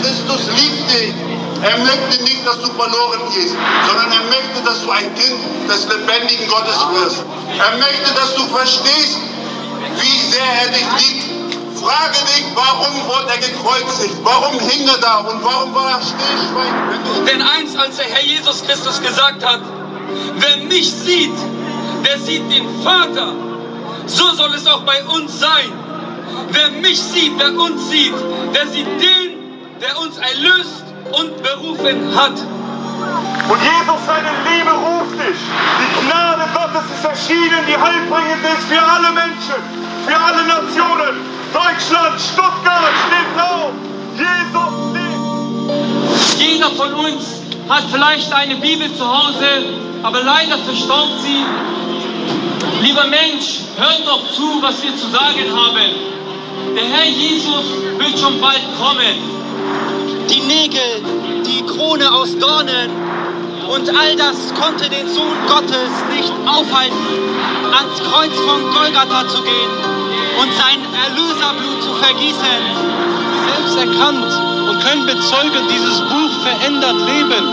Christus liebt dich. Er möchte nicht, dass du verloren gehst, sondern er möchte, dass du ein Kind des lebendigen Gottes wirst. Er möchte, dass du verstehst, wie sehr er dich liebt. Frage dich, warum wurde er gekreuzigt? Warum hing er da? Und warum war er stillschweigend? Denn eins, als der Herr Jesus Christus gesagt hat, wer mich sieht, der sieht den Vater. So soll es auch bei uns sein. Wer mich sieht, wer uns sieht, der sieht den, der uns erlöst und berufen hat. Und Jesus, seine Liebe ruft dich. Die Gnade Gottes ist erschienen, die heilbringend ist für alle Menschen, für alle Nationen. Deutschland, Stuttgart, steht auf. Jesus lebt. Jeder von uns hat vielleicht eine Bibel zu Hause, aber leider verstaubt sie. Lieber Mensch, hör doch zu, was wir zu sagen haben. Der Herr Jesus wird schon bald kommen. die Nägel, die Krone aus Dornen. Und all das konnte den Sohn Gottes nicht aufhalten, ans Kreuz von Golgatha zu gehen und sein Erlöserblut zu vergießen. selbst erkannt können bezeugen, dieses Buch verändert Leben.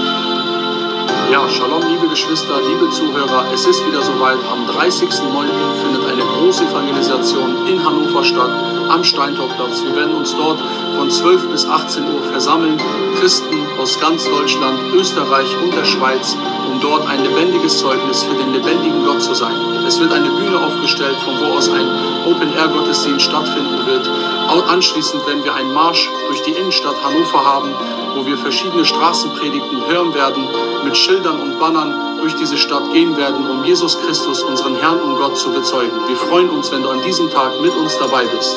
Ja, Shalom, liebe Geschwister, liebe Zuhörer. Es ist wieder soweit. Am 30.09. findet eine große Evangelisation in Hannover statt, am Steintorplatz. Wir werden uns dort von 12 bis 18 Uhr versammeln. Christen aus ganz Deutschland, Österreich und der Schweiz, um dort ein lebendiges Zeugnis für den lebendigen Gott zu sein. Es wird eine Bühne aufgestellt, von wo aus ein Open-Air-Gottesdienst stattfinden wird. Anschließend werden wir einen Marsch durch die Innenstadt Hannover haben, wo wir verschiedene Straßenpredigten hören werden, mit Schildern und Bannern durch diese Stadt gehen werden, um Jesus Christus, unseren Herrn und Gott, zu bezeugen. Wir freuen uns, wenn du an diesem Tag mit uns dabei bist.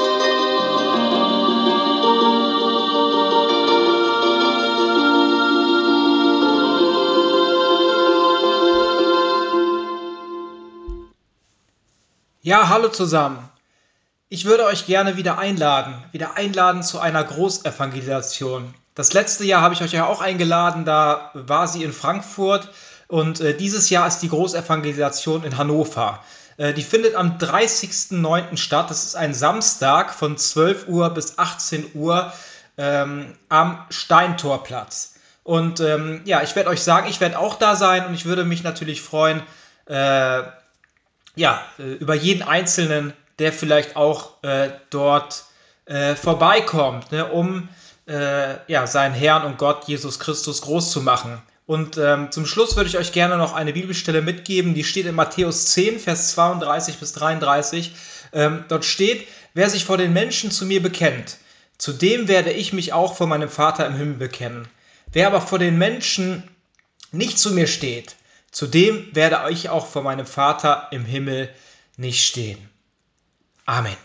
Ja, hallo zusammen. Ich würde euch gerne wieder einladen, wieder einladen zu einer Großevangelisation. Das letzte Jahr habe ich euch ja auch eingeladen, da war sie in Frankfurt und äh, dieses Jahr ist die Großevangelisation in Hannover. Äh, die findet am 30.09. statt. Das ist ein Samstag von 12 Uhr bis 18 Uhr ähm, am Steintorplatz. Und ähm, ja, ich werde euch sagen, ich werde auch da sein und ich würde mich natürlich freuen, äh, ja, äh, über jeden Einzelnen, der vielleicht auch äh, dort äh, vorbeikommt, ne, um äh, ja, seinen Herrn und Gott Jesus Christus groß zu machen. Und ähm, zum Schluss würde ich euch gerne noch eine Bibelstelle mitgeben, die steht in Matthäus 10, Vers 32 bis 33. Ähm, dort steht, wer sich vor den Menschen zu mir bekennt, zu dem werde ich mich auch vor meinem Vater im Himmel bekennen. Wer aber vor den Menschen nicht zu mir steht, zu dem werde ich auch vor meinem Vater im Himmel nicht stehen. Amen.